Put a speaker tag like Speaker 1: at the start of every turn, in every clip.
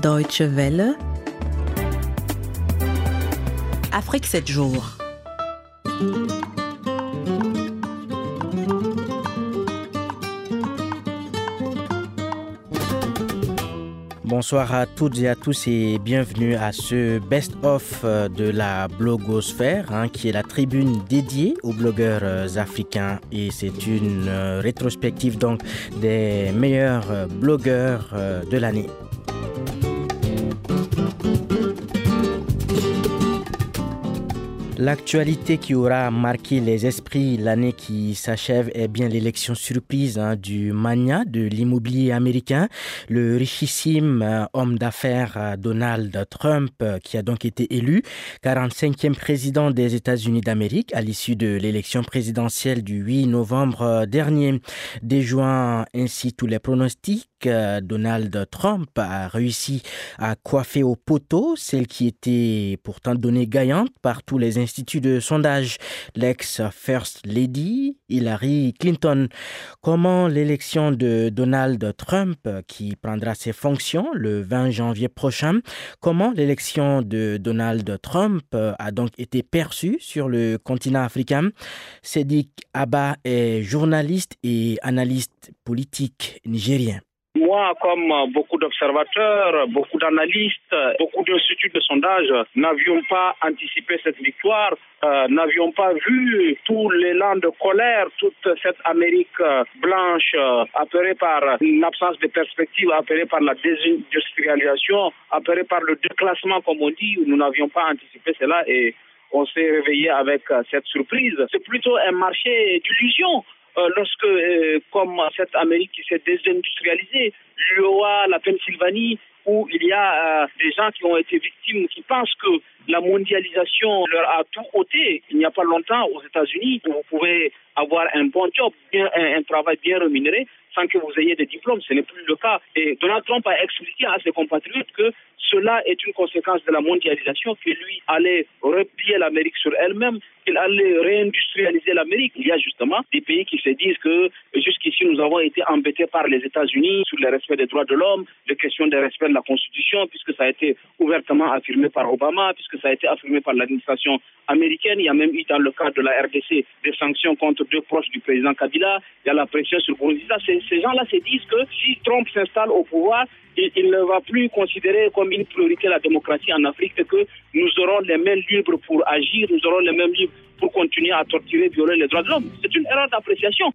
Speaker 1: Deutsche Welle. Afrique 7 jours.
Speaker 2: Bonsoir à toutes et à tous et bienvenue à ce best-of euh, de la blogosphère hein, qui est la tribune dédiée aux blogueurs euh, africains et c'est une euh, rétrospective donc des meilleurs blogueurs de l'année. L'actualité qui aura marqué les esprits l'année qui s'achève est bien l'élection surprise hein, du mania de l'immobilier américain, le richissime euh, homme d'affaires euh, Donald Trump, euh, qui a donc été élu 45e président des États-Unis d'Amérique à l'issue de l'élection présidentielle du 8 novembre dernier. Déjouant ainsi tous les pronostics, Donald Trump a réussi à coiffer au poteau celle qui était pourtant donnée gagnante par tous les instituts de sondage, l'ex-First Lady Hillary Clinton. Comment l'élection de Donald Trump, qui prendra ses fonctions le 20 janvier prochain, comment l'élection de Donald Trump a donc été perçue sur le continent africain? Sédic Abba est journaliste et analyste politique nigérien.
Speaker 3: Moi, comme beaucoup d'observateurs, beaucoup d'analystes, beaucoup d'instituts de sondage, n'avions pas anticipé cette victoire, euh, n'avions pas vu tout l'élan de colère, toute cette Amérique blanche euh, apparée par l'absence de perspective, apparée par la désindustrialisation, apparée par le déclassement, comme on dit. Nous n'avions pas anticipé cela et on s'est réveillé avec cette surprise. C'est plutôt un marché d'illusions. Euh, lorsque, euh, comme cette Amérique qui s'est désindustrialisée, l'UOA, la Pennsylvanie, où il y a euh, des gens qui ont été victimes, qui pensent que la mondialisation leur a tout ôté. Il n'y a pas longtemps aux États-Unis, vous pouvez avoir un bon job, bien, un, un, travail bien rémunéré, sans que vous ayez des diplômes. Ce n'est plus le cas. Et Donald Trump a expliqué à ses compatriotes que cela est une conséquence de la mondialisation, que lui allait replier l'Amérique sur elle-même, qu'il allait réindustrialiser l'Amérique. Il y a justement des pays qui se disent que jusqu'ici nous avons été embêtés par les États-Unis sur le respect des droits de l'homme, les questions de respect de la Constitution, puisque ça a été ouvertement affirmé par Obama, puisque ça a été affirmé par l'administration américaine. Il y a même eu dans le cadre de la RDC des sanctions contre deux proches du président Kabila. Il y a la pression sur Bourdiza. Ces gens-là se disent que si Trump s'installe au pouvoir, il, il, ne va plus considérer comme une priorité la démocratie en Afrique et que nous aurons les mains libres pour agir, nous aurons les mains libres pour continuer à torturer, violer les droits de l'homme. C'est une erreur d'appréciation.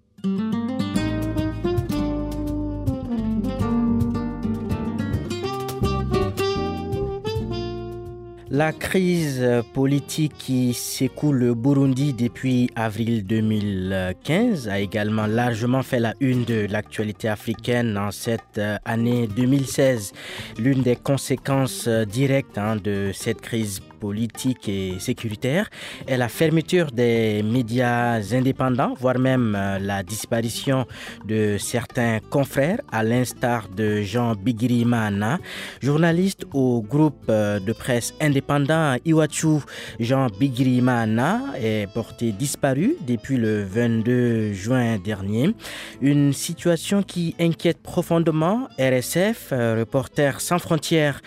Speaker 2: La crise politique qui secoue le Burundi depuis avril 2015 a également largement fait la une de l'actualité africaine en cette année 2016. L'une des conséquences directes hein, de cette crise politique et sécuritaire est la fermeture des médias indépendants, voire même la disparition de certains confrères, à l'instar de Jean Bigirimana, journaliste au groupe de presse indépendant Iwachu. Jean Bigirimana est porté disparu depuis le 22 juin dernier. Une situation qui inquiète profondément RSF, Reporters sans frontières.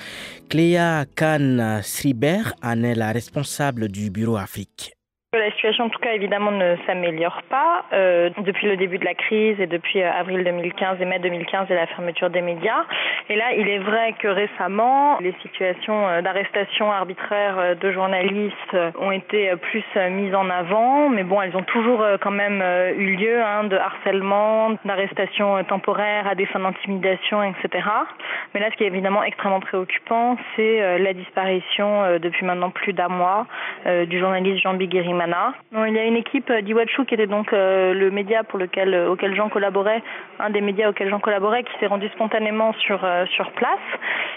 Speaker 2: Cléa Khan Sriber en est la responsable du bureau Afrique.
Speaker 4: La situation, en tout cas, évidemment, ne s'améliore pas. Euh, depuis le début de la crise et depuis avril 2015 et mai 2015 et la fermeture des médias. Et là, il est vrai que récemment, les situations d'arrestation arbitraire de journalistes ont été plus mises en avant. Mais bon, elles ont toujours quand même eu lieu, hein, de harcèlement, d'arrestation temporaire à des fins d'intimidation, etc. Mais là, ce qui est évidemment extrêmement préoccupant, c'est la disparition depuis maintenant plus d'un mois du journaliste Jean Il y a une équipe d'Iwachu qui était donc euh, le média pour lequel, euh, auquel Jean collaborait, un des médias auxquels Jean collaborait, qui s'est rendu spontanément sur, euh, sur place.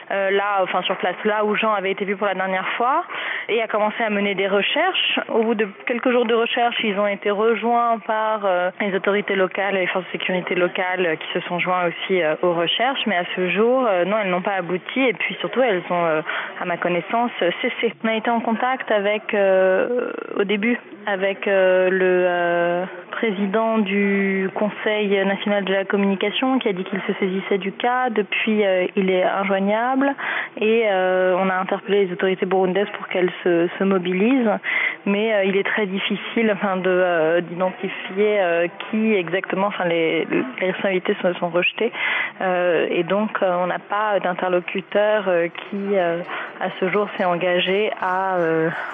Speaker 4: Là, enfin sur place, là où Jean avait été vu pour la dernière fois, et a commencé à mener des recherches. Au bout de quelques jours de recherche, ils ont été rejoints par les autorités locales les forces de sécurité locales qui se sont joints aussi aux recherches, mais à ce jour, non, elles n'ont pas abouti, et puis surtout, elles ont, à ma connaissance, cessé. On a été en contact avec, au début, avec le président du Conseil national de la communication qui a dit qu'il se saisissait du cas. Depuis, euh, il est injoignable et euh, on a interpellé les autorités burundaises pour qu'elles se, se, mobilisent. Mais euh, il est très difficile de d'identifier qui exactement. Enfin, les, les responsabilités sont rejetées et donc on n'a pas d'interlocuteur qui, à ce jour, s'est engagé à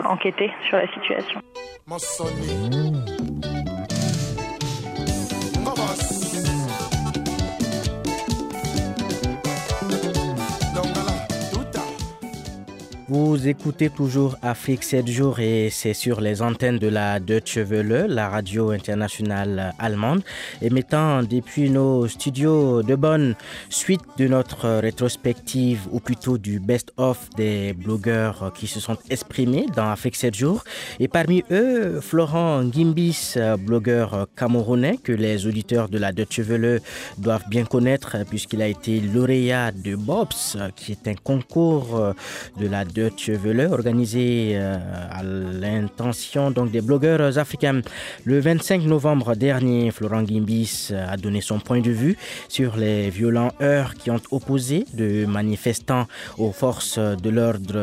Speaker 4: enquêter sur la situation.
Speaker 2: Vous écoutez toujours Afrique 7 jours et c'est sur les antennes de la Deutsche Welle, la radio internationale allemande, émettant depuis nos studios de Bonn, suite de notre rétrospective ou plutôt du best-of des blogueurs qui se sont exprimés dans Afrique 7 jours. Et parmi eux, Florent Gimbis, blogueur camerounais que les auditeurs de la Deutsche Welle doivent bien connaître puisqu'il a été lauréat de BOPS, qui est un concours de la Deutsche Chevelu organisé euh, à l'intention donc des blogueurs africains. Le 25 novembre dernier, Florent Gimbis a donné son point de vue sur les violents heurts qui ont opposé de manifestants aux forces de l'ordre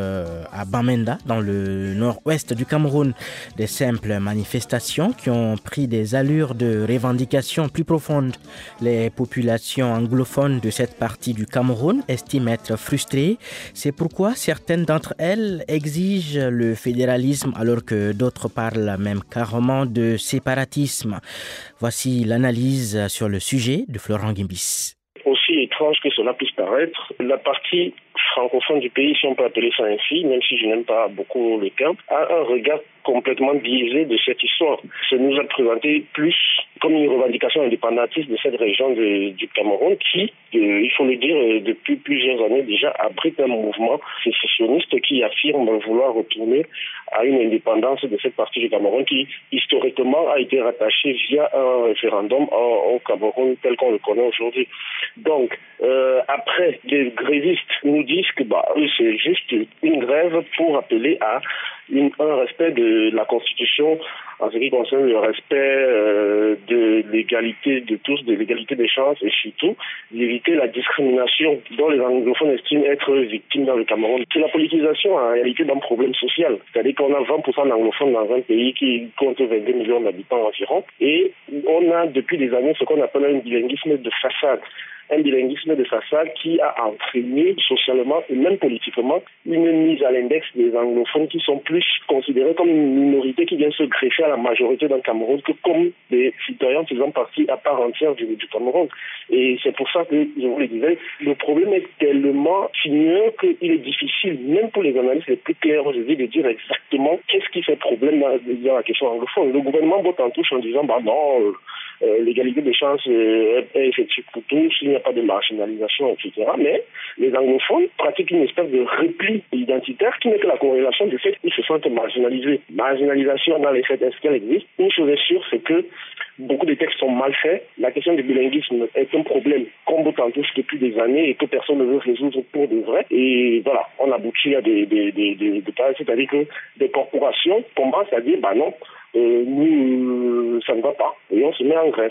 Speaker 2: à Bamenda, dans le nord-ouest du Cameroun. Des simples manifestations qui ont pris des allures de revendications plus profondes. Les populations anglophones de cette partie du Cameroun estiment être frustrées. C'est pourquoi certaines d'entre elle, exige le fédéralisme alors que d'autres parlent même carrément de séparatisme. Voici l'analyse sur le sujet de Florent Gimbis.
Speaker 5: Aussi étrange que cela puisse paraître, la partie francophone du pays, si on peut appeler ça ainsi, même si je n'aime pas beaucoup le terme, a un regard complètement biaisé de cette histoire. Ça nous a présenté plus comme une revendication indépendantiste de cette région du Cameroun qui, il faut le dire, euh, depuis plusieurs années déjà abrite un mouvement sécessionniste qui affirme vouloir retourner à une indépendance de cette partie du Cameroun qui historiquement a été rattachée via un référendum au, au Cameroun tel qu'on le connaît aujourd'hui. Donc, euh, après, les grévistes nous disent que bah, c'est juste une grève pour appeler à un respect de la Constitution en ce qui concerne le respect euh, de l'égalité de tous, de l'égalité des chances et surtout d'éviter la discrimination dont les anglophones estiment être victimes dans le Cameroun. C'est la politisation en réalité d'un problème social. C'est-à-dire qu'on a 20% d'anglophones dans un pays qui compte 22 millions d'habitants environ et on a depuis des années ce qu'on appelle un bilinguisme de façade un bilinguisme de façade qui a entraîné socialement et même politiquement une mise à l'index des anglophones qui sont plus considérés comme une minorité qui vient se greffer à la majorité d'un Cameroun que comme des citoyens faisant partie à part entière du, du Cameroun. Et c'est pour ça que, je vous le disais, le problème est tellement sinueux qu'il est difficile, même pour les analystes les plus clairs aujourd'hui, de dire exactement qu'est-ce qui fait problème dans, dans la question anglophone. Le gouvernement botte en touche en disant, bah non, euh, l'égalité des chances euh, est effective pour tous, il n'y a pas de marginalisation, etc. Mais les anglophones pratiquent une espèce de repli identitaire qui n'est que la corrélation du fait qu'ils se sentent marginalisés. Marginalisation dans les faits, est-ce qu'elle existe? Une chose est sûre, c'est que beaucoup de textes sont mal faits. La question du bilinguisme est un problème qu'on botte en depuis des années et que personne ne veut résoudre pour de vrai. Et voilà, on aboutit à des, des, des, des, des c'est-à-dire que des corporations commencent à dire, bah non, euh, nous, ça ne va pas. Et on se met en grève.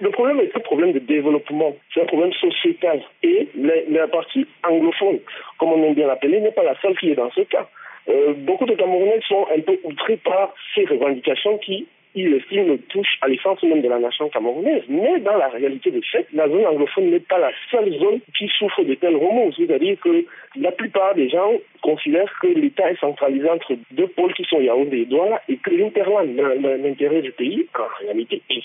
Speaker 5: Le problème est un problème de développement, c'est un problème sociétal. Et la, la partie anglophone, comme on aime bien l'appeler, n'est pas la seule qui est dans ce cas. Euh, beaucoup de Camerounais sont un peu outrés par ces revendications qui il estime touche à l'essence même de la nation camerounaise. Mais dans la réalité des faits, la zone anglophone n'est pas la seule zone qui souffre de tels remous. C'est-à-dire que la plupart des gens considèrent que l'État est centralisé entre deux pôles qui sont Yaoundé et Douala et que l'interland, l'intérêt du pays, en réalité, est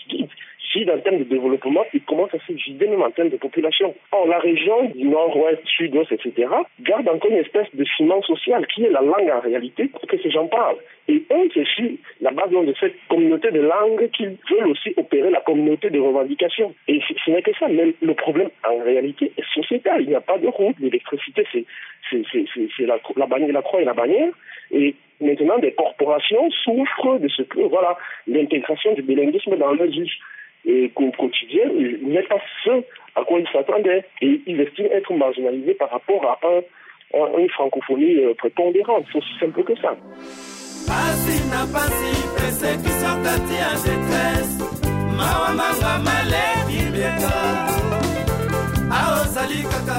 Speaker 5: vide en termes de développement, il commence à se vider même en termes de population. Or, la région du nord-ouest, sud-ouest, etc., garde encore une espèce de ciment social qui est la langue en réalité que ces gens parlent. Et eux, c'est sur la base de cette communauté de langue qu'ils veulent aussi opérer la communauté de revendication. Et ce n'est que ça. Mais le problème, en réalité, est sociétal. Il n'y a pas de route. L'électricité, c'est la, la, la croix et la bannière. Et maintenant, des corporations souffrent de ce que, voilà, l'intégration du bilinguisme dans leur vie et quotidien n'est pas ce à quoi ils s'attendaient. Et ils estiment être marginalisés par rapport à, un, une francophonie euh, prépondérante. C'est aussi simple que ça.
Speaker 6: pasi na pasi persekutio kati ya detrese mawambanga malebi bieka aozali kaka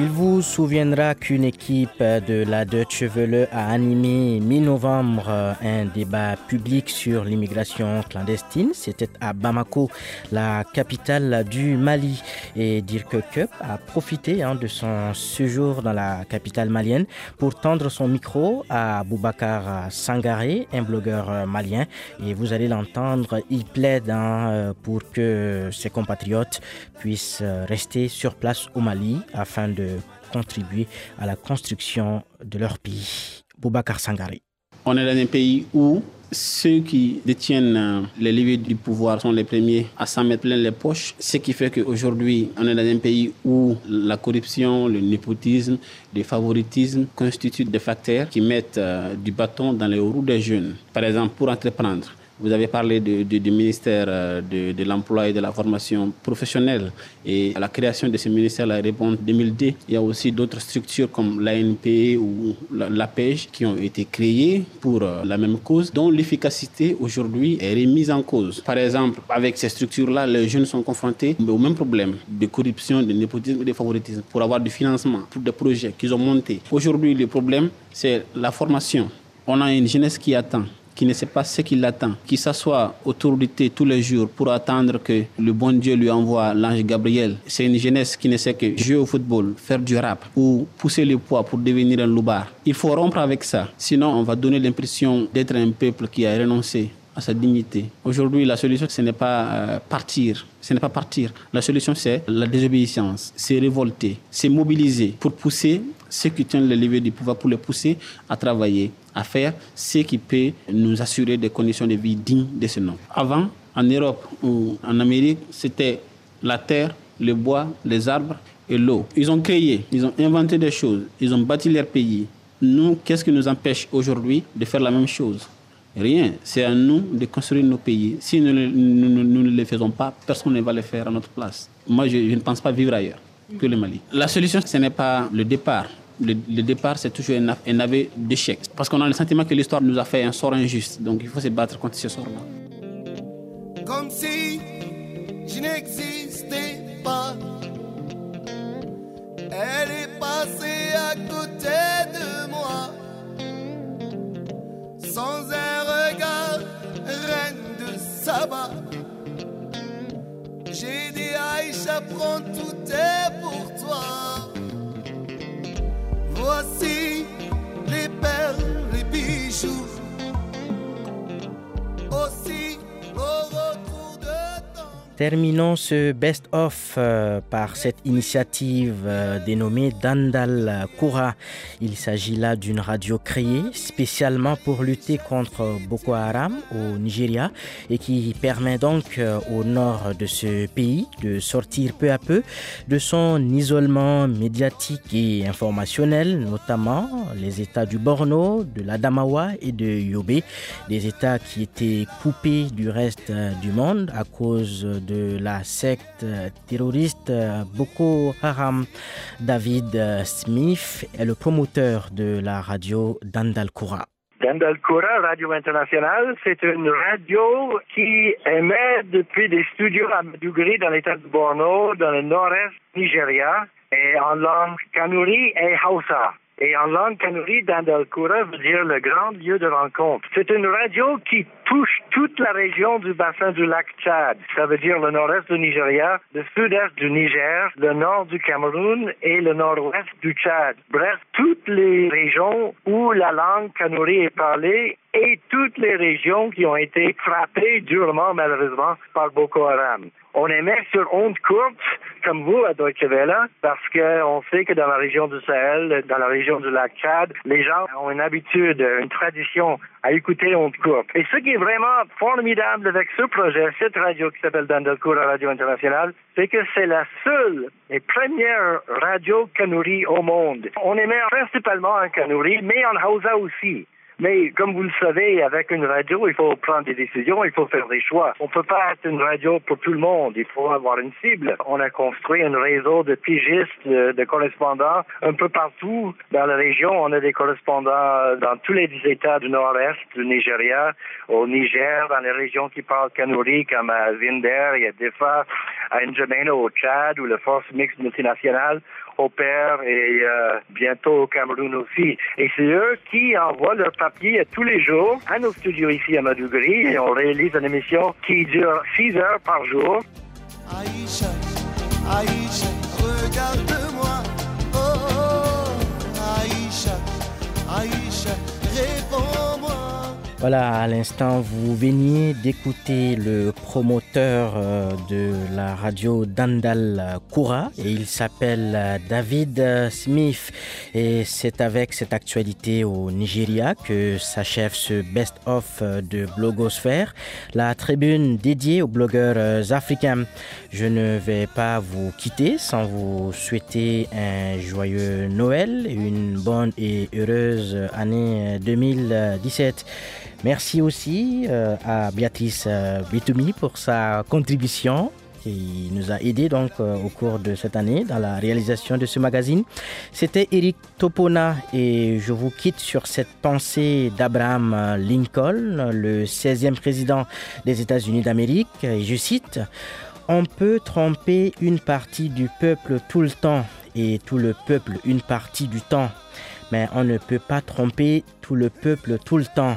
Speaker 2: Il vous souviendra qu'une équipe de la Deutsche Welle a animé mi-novembre un débat public sur l'immigration clandestine. C'était à Bamako, la capitale du Mali. Et Dirk Cup a profité hein, de son séjour dans la capitale malienne pour tendre son micro à Boubacar Sangaré, un blogueur malien. Et vous allez l'entendre, il plaide hein, pour que ses compatriotes puissent rester sur place au Mali afin de contribuer à la construction de leur pays. Boubacar Sangari.
Speaker 7: On est dans un pays où ceux qui détiennent euh, les leviers du pouvoir sont les premiers à s'en mettre plein les poches, ce qui fait qu'aujourd'hui, on est dans un pays où la corruption, le népotisme, le favoritisme constituent des facteurs qui mettent euh, du bâton dans les roues des jeunes. Par exemple, pour entreprendre, vous avez parlé du ministère euh, de, l'emploi et de la formation professionnelle et à la création de ce ministère la répond 2002. Il y a aussi d'autres structures comme l'ANP ou l'APEJ qui ont été créées pour euh, la même cause, dont l'efficacité aujourd'hui est remise en cause. Par exemple, avec ces structures-là, les jeunes sont confrontés au même problème de corruption, de népotisme de favoritisme pour avoir du financement pour des projets qu'ils ont montés. Aujourd'hui, le problème, c'est la formation. On a une jeunesse qui attend qui ne sait pas ce qui l'attend, qui s'assoit autour du thé tous les jours pour attendre que le bon Dieu lui envoie l'ange Gabriel. C'est une jeunesse qui ne sait que jouer au football, faire du rap ou pousser le poids pour devenir un loubar. Il faut rompre avec ça, sinon on va donner l'impression d'être un peuple qui a renoncé à sa dignité. Aujourd'hui, la solution, ce n'est pas euh, partir. Ce n'est pas partir. La solution, c'est la désobéissance. C'est révolter. C'est mobiliser pour pousser ceux qui tiennent le levier du pouvoir, pour les pousser à travailler, à faire ce qui peut nous assurer des conditions de vie dignes de ce nom. Avant, en Europe ou en Amérique, c'était la terre, le bois, les arbres et l'eau. Ils ont créé, ils ont inventé des choses, ils ont bâti leur pays. Nous, qu'est-ce qui nous empêche aujourd'hui de faire la même chose? Rien. C'est à nous de construire nos pays. Si nous, ne le faisons pas, personne ne va le faire à notre place. Moi, je, ne pense pas vivre ailleurs que le Mali. La solution, ce n'est pas le départ, le, départ, c'est toujours un, un aveu d'échec. Parce qu'on a le sentiment que l'histoire nous a fait un sort injuste. Donc il faut se battre contre ce sort-là.
Speaker 8: Comme si je n'existais pas. Elle est passée à côté de moi. Sans reine J'ai dit Aïcha, tout est pour toi. Voici
Speaker 2: Terminons ce best-of euh, par cette initiative euh, dénommée Dandal Kura. Il s'agit là d'une radio créée spécialement pour lutter contre Boko Haram au Nigeria et qui permet donc euh, au nord de ce pays de sortir peu à peu de son isolement médiatique et informationnel, notamment les États du Borno, de l'Adamawa et de Yobe, des États qui étaient coupés du reste du monde à cause de la secte terroriste Boko Haram. David Smith est le promoteur de la radio Dandalkura.
Speaker 9: Dandalkura, Radio Internationale, c'est une radio qui émet depuis des studios à Maiduguri dans l'état de Borno, dans le nord-est Nigeria, et en langue kanuri et hausa. Et en langue kanuri, Dandalkura veut dire le grand lieu de rencontre. C'est une radio qui touche toute la région du bassin du lac Tchad. Ça veut dire le nord-est du Nigeria, le sud-est du Niger, le nord du Cameroun et le nord-ouest du Tchad. Bref, toutes les régions où la langue kanuri est parlée et toutes les régions qui ont été frappées durement, malheureusement, par Boko Haram. On émet sur ondes courtes, comme vous à Deutsche Welle, parce qu'on sait que dans la région du Sahel, dans la région du lac Tchad, les gens ont une habitude, une tradition à écouter ondes courtes. Et ce qui est vraiment formidable avec ce projet, cette radio qui s'appelle Dandelcourt Radio Internationale, c'est que c'est la seule et première radio kanuri au monde. On émet principalement en kanuri, mais en Hausa aussi. Mais comme vous le savez, avec une radio, il faut prendre des décisions, il faut faire des choix. On peut pas être une radio pour tout le monde. Il faut avoir une cible. On a construit un réseau de pigistes, de, correspondants un peu partout dans la région. On a des correspondants dans tous les États du nord-est du Nigeria, au Niger, dans les régions qui parlent kanuri, comme à Zinder, il y a Defa, à N'Djamena au Tchad, ou la force mixte multinationale au Père et euh, bientôt au Cameroun aussi. Et c'est eux qui envoient leur papier tous les jours à nos studios ici à Madougri et on réalise une émission qui dure six heures par jour.
Speaker 2: Voilà, à l'instant, vous veniez d'écouter le promoteur euh, de la radio Dandal Koura et il s'appelle David Smith et c'est avec cette actualité au Nigeria que s'achève ce best-of de Blogosphère, la tribune dédiée aux blogueurs africains. Je ne vais pas vous quitter sans vous souhaiter un joyeux Noël, une bonne et heureuse année 2017. Merci aussi euh, à Béatrice euh, Bitoumi pour sa contribution qui nous a aidé donc euh, au cours de cette année dans la réalisation de ce magazine. C'était Eric Topona et je vous quitte sur cette pensée d'Abraham Lincoln, le 16e président des États-Unis d'Amérique. Et je cite On peut tromper une partie du peuple tout le temps et tout le peuple une partie du temps, mais on ne peut pas tromper tout le peuple tout le temps.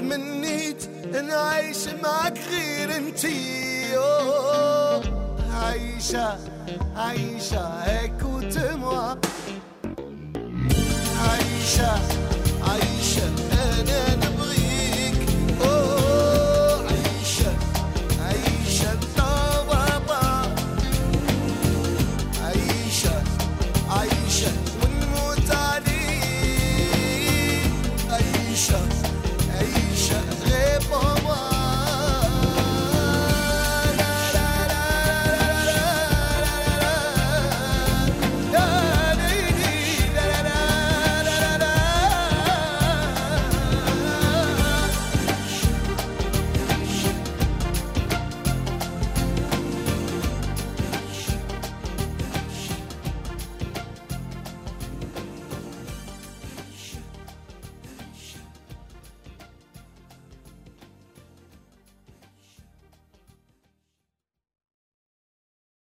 Speaker 8: تمنيت نعيش معك غير انتي عايشة عايشة هيك وتموى عايشة